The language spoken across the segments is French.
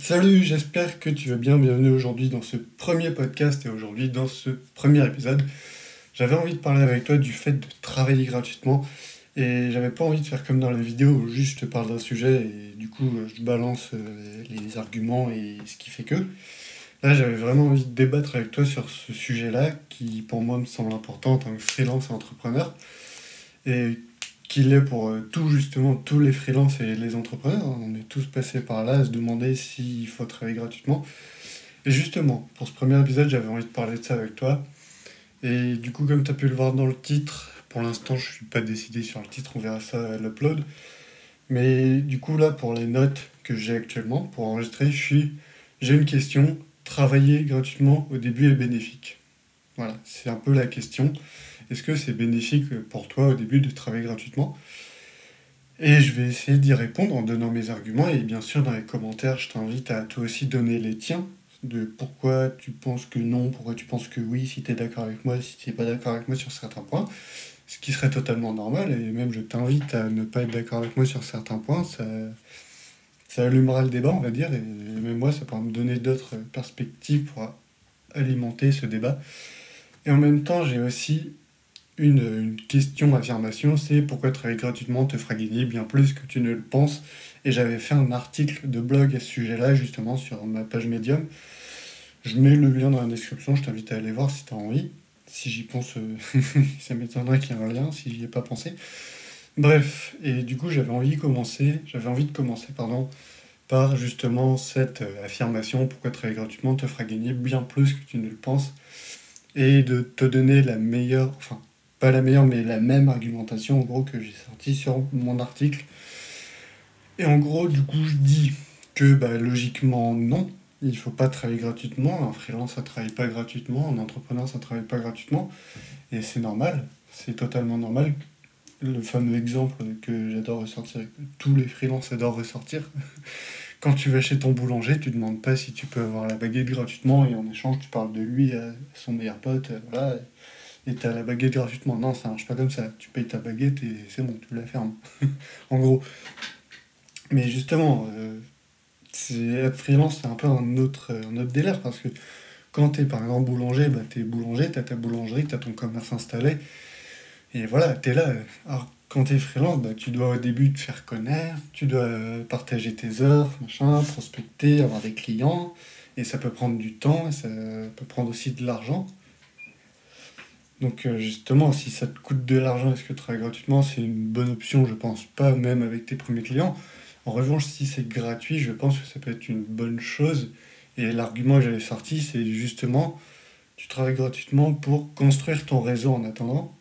Salut, j'espère que tu vas bien. Bienvenue aujourd'hui dans ce premier podcast et aujourd'hui dans ce premier épisode. J'avais envie de parler avec toi du fait de travailler gratuitement et j'avais pas envie de faire comme dans la vidéo où juste je te parle d'un sujet et du coup je balance euh, les arguments et ce qui fait que. Là, j'avais vraiment envie de débattre avec toi sur ce sujet-là qui pour moi me semble important en tant que freelance et entrepreneur et qu'il est pour euh, tout justement tous les freelances et les entrepreneurs. On est tous passés par là à se demander s'il faut travailler gratuitement. Et justement, pour ce premier épisode, j'avais envie de parler de ça avec toi. Et du coup, comme tu as pu le voir dans le titre, pour l'instant, je suis pas décidé sur le titre, on verra ça à l'upload. Mais du coup, là, pour les notes que j'ai actuellement, pour enregistrer. J'ai une question. Travailler gratuitement au début est bénéfique. Voilà, c'est un peu la question. Est-ce que c'est bénéfique pour toi au début de travailler gratuitement? Et je vais essayer d'y répondre en donnant mes arguments. Et bien sûr, dans les commentaires, je t'invite à toi aussi donner les tiens de pourquoi tu penses que non, pourquoi tu penses que oui, si tu es d'accord avec moi, si tu n'es pas d'accord avec moi sur certains points. Ce qui serait totalement normal. Et même, je t'invite à ne pas être d'accord avec moi sur certains points. Ça, ça allumera le débat, on va dire. Et même moi, ça pourra me donner d'autres perspectives pour alimenter ce débat. Et en même temps, j'ai aussi une, question affirmation, c'est pourquoi travailler gratuitement te fera gagner bien plus que tu ne le penses. Et j'avais fait un article de blog à ce sujet-là, justement, sur ma page Medium. Je mets le lien dans la description, je t'invite à aller voir si tu as envie. Si j'y pense, euh, ça m'étonnerait qu'il y ait un lien, si j'y ai pas pensé. Bref, et du coup j'avais envie de commencer, j'avais envie de commencer, pardon, par justement cette euh, affirmation, pourquoi travailler gratuitement te fera gagner bien plus que tu ne le penses, et de te donner la meilleure, enfin pas la meilleure, mais la même argumentation en gros que j'ai sorti sur mon article. Et en gros, du coup, je dis que bah, logiquement, non, il faut pas travailler gratuitement. Un freelance, ça travaille pas gratuitement. Un entrepreneur, ça travaille pas gratuitement. Et c'est normal, c'est totalement normal. Le fameux exemple que j'adore ressortir, que tous les freelances adorent ressortir. Quand tu vas chez ton boulanger, tu demandes pas si tu peux avoir la baguette gratuitement et en échange, tu parles de lui à son meilleur pote. Voilà et tu as la baguette gratuitement. Non, ça marche pas comme ça. Tu payes ta baguette et c'est bon, tu la fermes. en gros. Mais justement, euh, être freelance, c'est un peu un autre, un autre délire parce que quand tu es par exemple boulanger, bah, tu es boulanger, tu as ta boulangerie, tu as ton commerce installé. Et voilà, tu es là. Alors, quand tu es freelance, bah, tu dois au début te faire connaître, tu dois partager tes offres, machin, prospecter, avoir des clients. Et ça peut prendre du temps, et ça peut prendre aussi de l'argent. Donc euh, justement, si ça te coûte de l'argent, est-ce que tu travailles gratuitement C'est une bonne option, je pense pas, même avec tes premiers clients. En revanche, si c'est gratuit, je pense que ça peut être une bonne chose. Et l'argument que j'avais sorti, c'est justement, tu travailles gratuitement pour construire ton réseau en attendant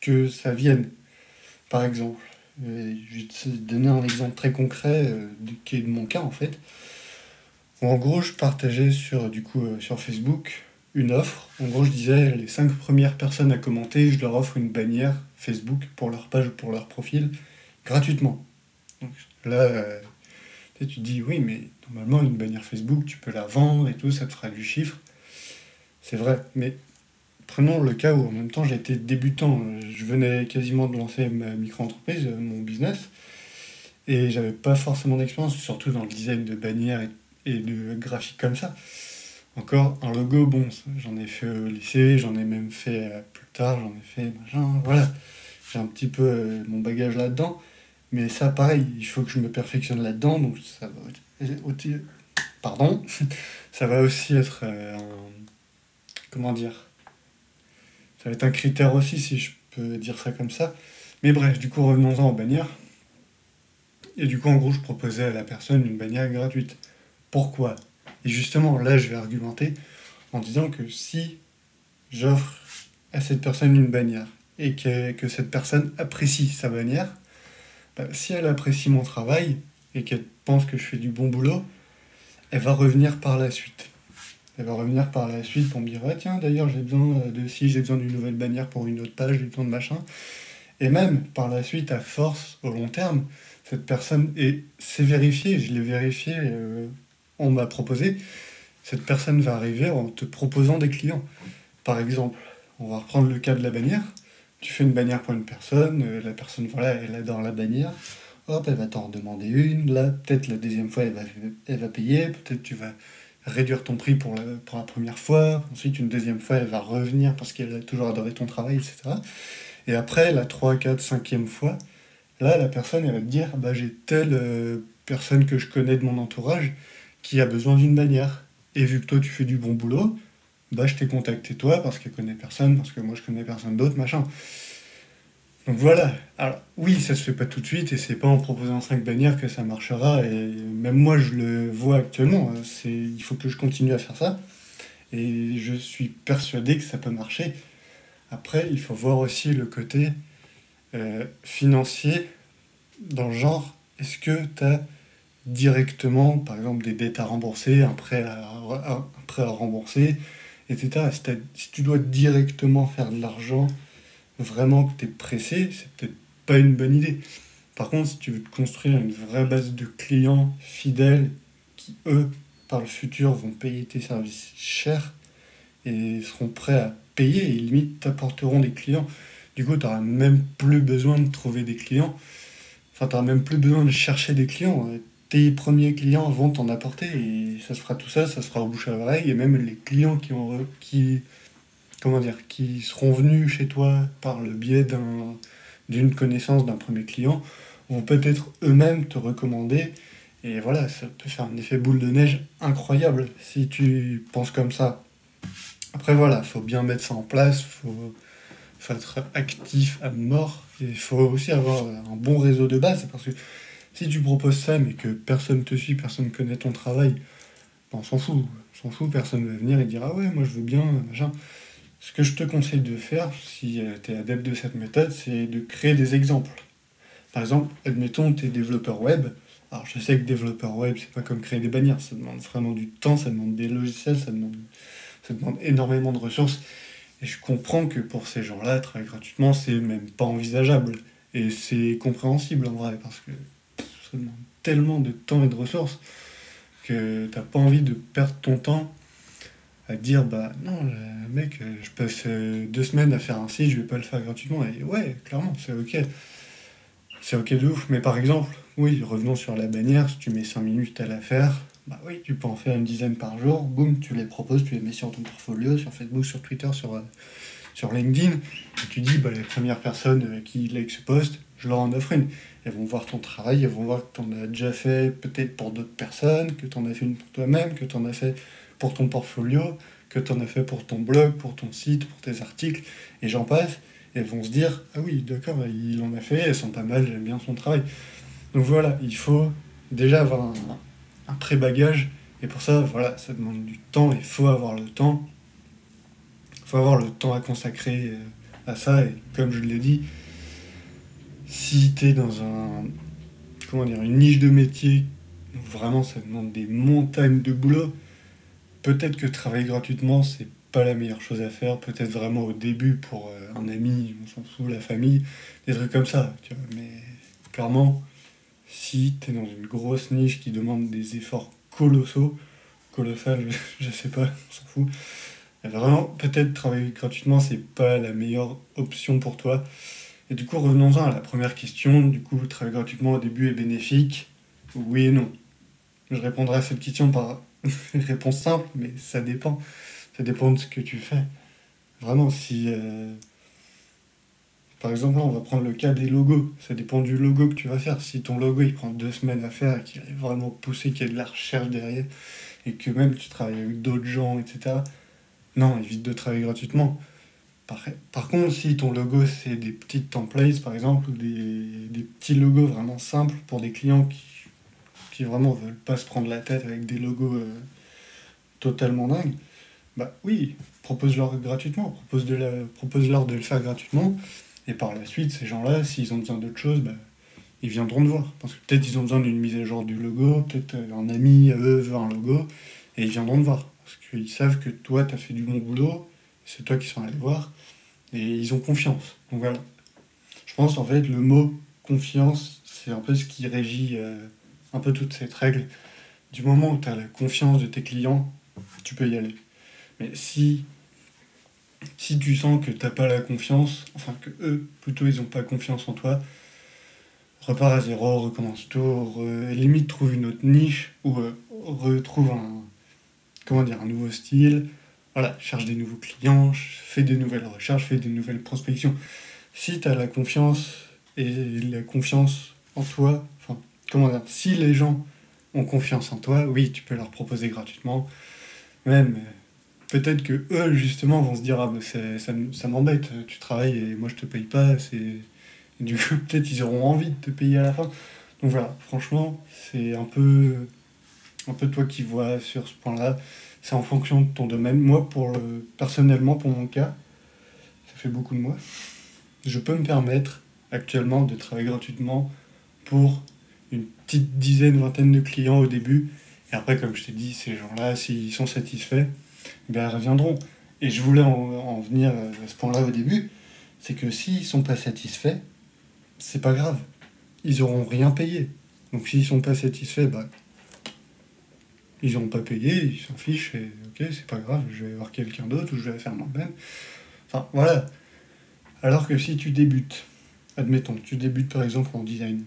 que ça vienne. Par exemple, je vais te donner un exemple très concret euh, qui est de mon cas en fait. En gros, je partageais sur, du coup, euh, sur Facebook une offre. En gros, je disais, les cinq premières personnes à commenter, je leur offre une bannière Facebook pour leur page ou pour leur profil, gratuitement. Donc là, euh, tu dis, oui, mais normalement, une bannière Facebook, tu peux la vendre et tout, ça te fera du chiffre. C'est vrai, mais prenons le cas où en même temps j'étais débutant. Je venais quasiment de lancer ma micro-entreprise, mon business, et j'avais pas forcément d'expérience, surtout dans le design de bannières et de graphiques comme ça. Encore un logo, bon, j'en ai fait au lycée, j'en ai même fait euh, plus tard, j'en ai fait machin, voilà. J'ai un petit peu euh, mon bagage là-dedans. Mais ça, pareil, il faut que je me perfectionne là-dedans, donc ça va aussi, pardon, ça va aussi être euh, un, comment dire, ça va être un critère aussi, si je peux dire ça comme ça. Mais bref, du coup, revenons-en aux bannières. Et du coup, en gros, je proposais à la personne une bannière gratuite. Pourquoi? Et justement, là, je vais argumenter en disant que si j'offre à cette personne une bannière et que, cette personne apprécie sa bannière, bah, si elle apprécie mon travail et qu'elle pense que je fais du bon boulot, elle va revenir par la suite. Elle va revenir par la suite pour me dire ah, tiens, d'ailleurs, j'ai besoin de si, j'ai besoin d'une nouvelle bannière pour une autre page, j'ai besoin de machin. Et même par la suite, à force, au long terme, cette personne, et c'est vérifié, je l'ai vérifié euh, on m'a proposé, cette personne va arriver en te proposant des clients. Par exemple, on va reprendre le cas de la bannière. Tu fais une bannière pour une personne, euh, la personne, voilà, elle adore la bannière. hop, elle va t'en demander une, là, peut-être la deuxième fois, elle va, elle payer, peut-être tu vas réduire ton prix pour la, première fois, ensuite une deuxième fois, elle va revenir parce qu'elle a toujours adoré ton travail, etc. Et après, la 3, 4, 5e fois, là, la personne, elle va te dire, bah, j'ai telle euh, personne que je connais de mon entourage qui a besoin d'une bannière. Et vu que toi, tu fais du bon boulot, bah, je t'ai contacté toi parce qu'elle connaît personne, parce que moi, je connais personne d'autre, machin. Donc voilà. Alors oui, ça se fait pas tout de suite et c'est pas en proposant 5 bannières que ça marchera. Et même moi, je le vois actuellement. C'est, il faut que je continue à faire ça. Et je suis persuadé que ça peut marcher. Après, il faut voir aussi le côté euh, financier dans le genre, est-ce que tu as directement, par exemple, des dettes à rembourser, un prêt à, un prêt à rembourser, etc. Si, tu dois directement faire de l'argent vraiment que tu es pressé, c'est peut-être pas une bonne idée. Par contre, si tu veux te construire une vraie base de clients fidèles qui, eux, par le futur, vont payer tes services chers et seront prêts à payer et limite t'apporteront des clients. Du coup, tu n'auras même plus besoin de trouver des clients. Enfin, tu n'auras même plus besoin de chercher des clients. Tes premiers clients vont t'en apporter et ça se fera tout ça, ça se fera au bouche à oreille et même les clients qui ont, qui, comment dire, qui seront venus chez toi par le biais d'une connaissance d'un premier client, vont peut-être eux-mêmes te recommander. Et voilà, ça peut faire un effet boule de neige incroyable si tu penses comme ça. Après voilà, il faut bien mettre ça en place, faut, être actif à mort, et il faut aussi avoir un bon réseau de base, parce que si tu proposes ça mais que personne te suit, personne ne connaît ton travail, ben, on s'en fout, on s'en fout, personne va venir et dire ah ouais, moi je veux bien, machin. Ce que je te conseille de faire, si euh, tu es adepte de cette méthode, c'est de créer des exemples. Par exemple, admettons, tu es développeur web. Alors, je sais que développeur web, c'est pas comme créer des bannières. Ça demande vraiment du temps, ça demande des logiciels, ça demande, ça demande énormément de ressources. Et je comprends que pour ces gens-là, travailler gratuitement, c'est même pas envisageable. Et c'est compréhensible en vrai, parce que ça demande tellement de temps et de ressources que t'as pas envie de perdre ton temps à dire bah non mec je passe euh, deux semaines à faire un site je vais pas le faire gratuitement. Et ouais clairement c'est ok. C'est ok de ouf. Mais par exemple oui revenons sur la bannière. Si tu mets 5 minutes à la faire bah oui tu peux en faire une dizaine par jour. Boum tu les proposes tu les mets sur ton portfolio sur Facebook sur Twitter sur euh, sur LinkedIn. Et tu dis bah les premières personnes euh, qui like ce post je leur en offre une elles vont voir ton travail elles vont voir que tu en as déjà fait peut-être pour d'autres personnes que tu en as fait une pour toi-même que tu en as fait pour ton portfolio, que tu en as fait pour ton blog, pour ton site, pour tes articles, et j'en passe, elles vont se dire Ah oui, d'accord, il en a fait, elles sont pas mal, j'aime bien son travail. Donc voilà, il faut déjà avoir un, un pré-bagage, et pour ça, voilà, ça demande du temps, il faut avoir le temps. Il faut avoir le temps à consacrer euh, à ça, et comme je l'ai dit, si tu es dans un, comment dire, une niche de métier, vraiment ça demande des montagnes de boulot, peut-être que travailler gratuitement, c'est pas la meilleure chose à faire. Peut-être vraiment au début pour euh, un ami, on s'en fout, la famille, des trucs comme ça. Mais clairement, si tu es dans une grosse niche qui demande des efforts colossaux, colossal, je, sais pas, on s'en fout. Vraiment, peut-être travailler gratuitement, c'est pas la meilleure option pour toi. Et du coup, revenons-en à la première question. Du coup, travailler gratuitement au début est bénéfique? Oui et non. Je répondrai à cette question par une réponse simple, mais ça dépend. Ça dépend de ce que tu fais. Vraiment, si. Euh, par exemple, on va prendre le cas des logos. Ça dépend du logo que tu vas faire. Si ton logo il prend deux semaines à faire et qu'il est vraiment poussé, qu'il y a de la recherche derrière, et que même tu travailles avec d'autres gens, etc. Non, évite de travailler gratuitement. Par, contre, si ton logo c'est des petites templates par exemple, ou des, des petits logos vraiment simples pour des clients qui qui vraiment veulent pas se prendre la tête avec des logos euh, totalement dingues, bah oui, propose-leur gratuitement, propose-leur propose de le faire gratuitement, et par la suite, ces gens-là, s'ils ont besoin d'autre chose, bah, ils viendront te voir. Parce que peut-être ils ont besoin d'une mise à jour du logo, peut-être euh, un ami, eux, veut un logo, et ils viendront te voir. Parce qu'ils savent que toi, tu as fait du bon boulot, c'est toi qui sont allés voir, et ils ont confiance. Donc voilà. Je pense en fait le mot confiance, c'est un peu ce qui régit euh, un peu toute cette règle. Du moment où tu as la confiance de tes clients, tu peux y aller. Mais si, si tu sens que tu n'as pas la confiance, enfin que eux, plutôt, ils n'ont pas confiance en toi, repars à zéro, recommence tout, limite trouve une autre niche ou euh, retrouve un, comment dire, un nouveau style. Voilà, cherche des nouveaux clients, fais des nouvelles recherches, fais des nouvelles prospections. Si tu as la confiance et la confiance en toi, enfin, comment dire, si les gens ont confiance en toi, oui, tu peux leur proposer gratuitement. Même, peut-être que eux, justement, vont se dire Ah, ça, ça m'embête, tu travailles et moi je te paye pas, c'est du coup, peut-être ils auront envie de te payer à la fin. Donc voilà, franchement, c'est un peu, un peu toi qui vois sur ce point-là. C'est en fonction de ton domaine. Moi, pour personnellement, pour mon cas, ça fait beaucoup de mois. Je peux me permettre actuellement de travailler gratuitement pour une petite dizaine, vingtaine de clients au début. Et après, comme je t'ai dit, ces gens-là, s'ils sont satisfaits, ben, ils reviendront. Et je voulais en, en venir à ce point-là au début, c'est que s'ils sont pas satisfaits, c'est pas grave. Ils auront rien payé. Donc s'ils sont pas satisfaits, bah, ils n'ont pas payé, ils s'en fichent, et ok, c'est pas grave, je vais voir quelqu'un d'autre ou je vais faire moi-même. Enfin, voilà. Alors que si tu débutes, admettons, tu débutes par exemple en design,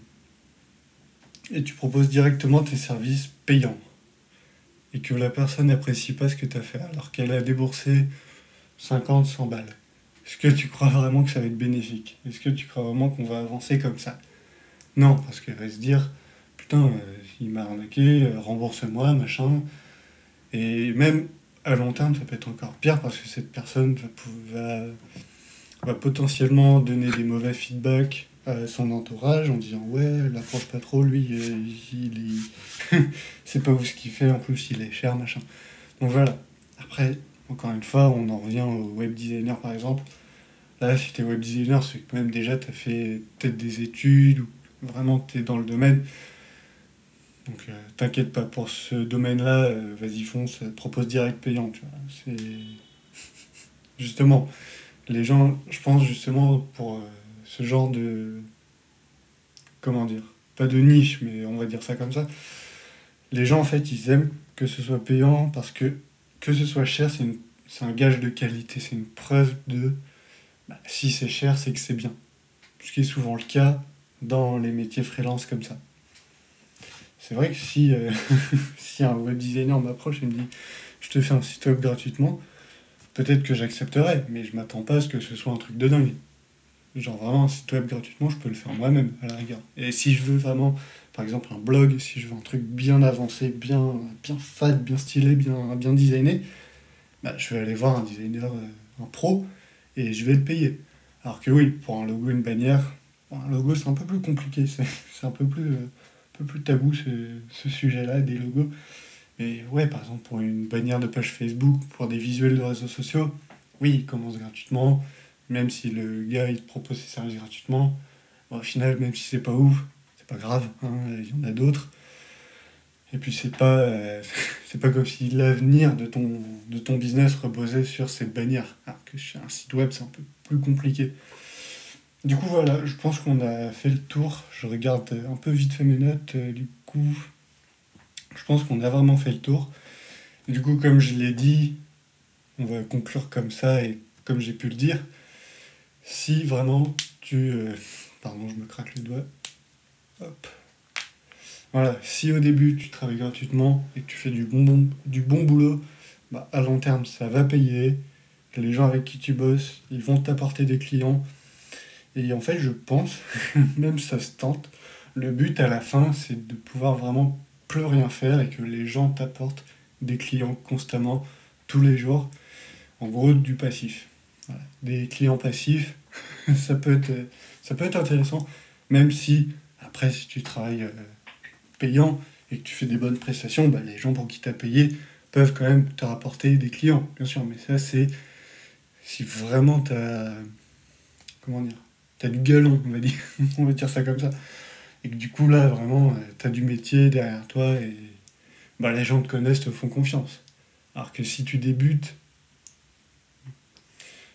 et tu proposes directement tes services payants, et que la personne n'apprécie pas ce que tu as fait, alors qu'elle a déboursé 50, 100 balles, est-ce que tu crois vraiment que ça va être bénéfique? Est-ce que tu crois vraiment qu'on va avancer comme ça? Non, parce qu'elle va se dire, putain, euh, il m'a arnaqué, euh, rembourse-moi, machin. Et même à long terme, ça peut être encore pire parce que cette personne va, va, potentiellement donner des mauvais feedbacks à son entourage en disant ouais, l'approche pas trop, lui, euh, il, c'est pas où ce qu'il fait, en plus il est cher, machin. Donc voilà. Après, encore une fois, on en revient au web designer par exemple. Là, si tu es web designer, c'est que même déjà tu as fait peut-être des études ou vraiment tu es dans le domaine. Donc euh, t'inquiète pas, pour ce domaine-là, euh, vas-y fonce, propose direct payant. C'est... justement, les gens, je pense justement pour euh, ce genre de... Comment dire Pas de niche, mais on va dire ça comme ça. Les gens, en fait, ils aiment que ce soit payant parce que que ce soit cher, c'est, c'est un gage de qualité, c'est une preuve de bah, si c'est cher, c'est que c'est bien. Ce qui est souvent le cas dans les métiers freelance comme ça. C'est vrai que si, euh, si un web designer m'approche et me dit je te fais un site web gratuitement, peut-être que j'accepterai, mais je m'attends pas à ce que ce soit un truc de dingue. Genre vraiment un site web gratuitement, je peux le faire moi-même à la rigueur. Et si je veux vraiment, par exemple un blog, si je veux un truc bien avancé, bien, bien fade, bien stylé, bien, bien designé, bah, je vais aller voir un designer, euh, un pro, et je vais le payer. Alors que oui, pour un logo, une bannière, un logo c'est un peu plus compliqué, c'est un peu plus, euh, peu plus tabou ce, sujet-là des logos. Et ouais, par exemple, pour une bannière de page Facebook, pour des visuels de réseaux sociaux, oui, il commence gratuitement, même si le gars il propose ses services gratuitement. au final, même si c'est pas ouf, c'est pas grave, hein, il y en a d'autres. Et puis c'est pas, euh, c'est pas comme si l'avenir de ton, de ton business reposait sur cette bannière. Alors que sur un site web, c'est un peu plus compliqué. Du coup, voilà, je pense qu'on a fait le tour. Je regarde un peu vite fait mes notes. Euh, du coup, je pense qu'on a vraiment fait le tour. du coup, comme je l'ai dit, on va conclure comme ça et comme j'ai pu le dire. Si vraiment tu. Euh, pardon, je me craque les doigts. Hop. Voilà, si au début tu travailles gratuitement et que tu fais du bon, du bon boulot, bah, à long terme ça va payer. Les gens avec qui tu bosses, ils vont t'apporter des clients. Et en fait, je pense, même ça se tente, le but à la fin, c'est de pouvoir vraiment plus rien faire et que les gens t'apportent des clients constamment, tous les jours. En gros, du passif. Des clients passifs, ça peut, être, ça peut être intéressant, même si, après, si tu travailles euh, payant et que tu fais des bonnes prestations, bah, les gens pour qui tu as payé peuvent quand même te rapporter des clients, bien sûr. Mais ça, c'est si vraiment tu as. Comment dire Tu du galon, on va dire. on va dire ça comme ça. Et que du coup, là, vraiment, tu as du métier derrière toi et bah, les gens te connaissent, te font confiance. Alors que si tu débutes,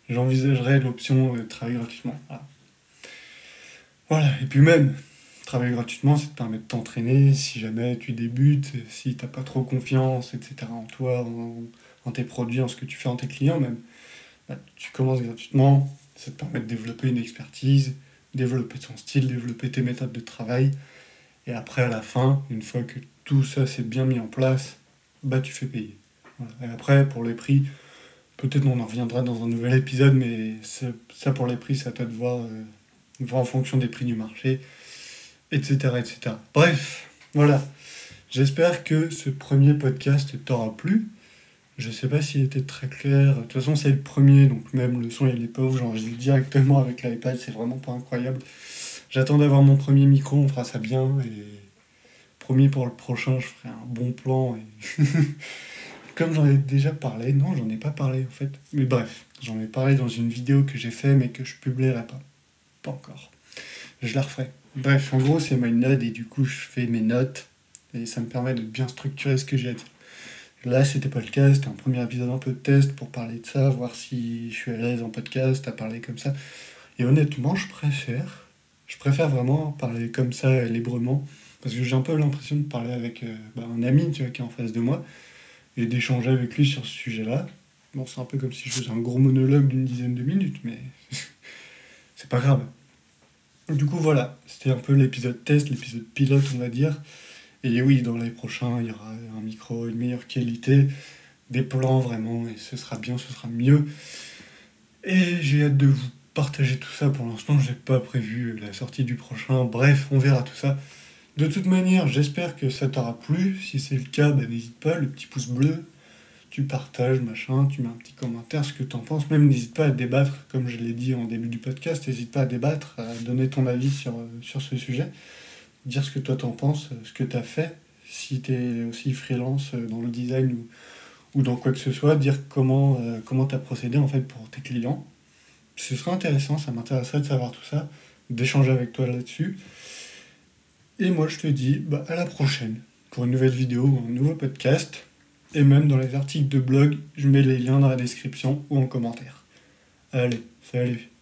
j'envisagerais l'option de travailler gratuitement. voilà. Et puis même, travailler gratuitement, ça te permet de t'entraîner si jamais tu débutes, si tu n'as pas trop confiance, etc. en toi, en, tes produits, en ce que tu fais en tes clients même. Bah, tu commences gratuitement, ça te permet de développer une expertise, développer ton style, développer tes méthodes de travail. Et après, à la fin, une fois que tout ça s'est bien mis en place, bah tu fais payer. Et après, pour les prix, peut-être on en reviendra dans un nouvel épisode, mais ça pour les prix, ça à toi euh, voir en fonction des prix du marché, etc. etc. Bref, voilà. J'espère que ce premier podcast t'aura plu. Je sais pas s'il était très clair. De toute façon, c'est le premier, donc même le son, il est pauvre. J'enregistre directement avec l'iPad, c'est vraiment pas incroyable. J'attends d'avoir mon premier micro, on fera ça bien. Et promis pour le prochain, je ferai un bon plan. Et... Comme j'en ai déjà parlé, non, j'en ai pas parlé en fait. Mais bref, j'en ai parlé dans une vidéo que j'ai fait mais que je publierai pas. Pas encore. Je la referai. Bref, en gros, c'est ma note et du coup, je fais mes notes et ça me permet de bien structurer ce que j'ai à dire. Là, c'était pas le cas, c'était un premier épisode un peu de test pour parler de ça, voir si je suis à l'aise en podcast, à parler comme ça. Et honnêtement, je préfère, je préfère vraiment parler comme ça librement, parce que j'ai un peu l'impression de parler avec euh, bah, un ami qui est en face de moi, et d'échanger avec lui sur ce sujet-là. Bon, c'est un peu comme si je faisais un gros monologue d'une dizaine de minutes, mais c'est pas grave. Du coup, voilà, c'était un peu l'épisode test, l'épisode pilote, on va dire. Et oui, dans les prochains, il y aura un micro, une meilleure qualité, des plans vraiment, et ce sera bien, ce sera mieux. Et j'ai hâte de vous partager tout ça. Pour l'instant, j'ai pas prévu la sortie du prochain. Bref, on verra tout ça. De toute manière, j'espère que ça t'aura plu. Si c'est le cas, bah, n'hésite pas, le petit pouce bleu, tu partages, machin, tu mets un petit commentaire, ce que tu en penses. Même n'hésite pas à débattre, comme je l'ai dit en début du podcast, n'hésite pas à débattre, à donner ton avis sur ce sujet dire ce que toi t'en penses, ce que tu as fait, si tu es aussi freelance euh, dans le design ou, ou dans quoi que ce soit, dire comment euh, comment tu as procédé en fait pour tes clients. Ce serait intéressant, ça m'intéresserait de savoir tout ça, d'échanger avec toi là-dessus. Et moi je te dis bah, à la prochaine pour une nouvelle vidéo ou un nouveau podcast. Et même dans les articles de blog, je mets les liens dans la description ou en commentaire. Allez, salut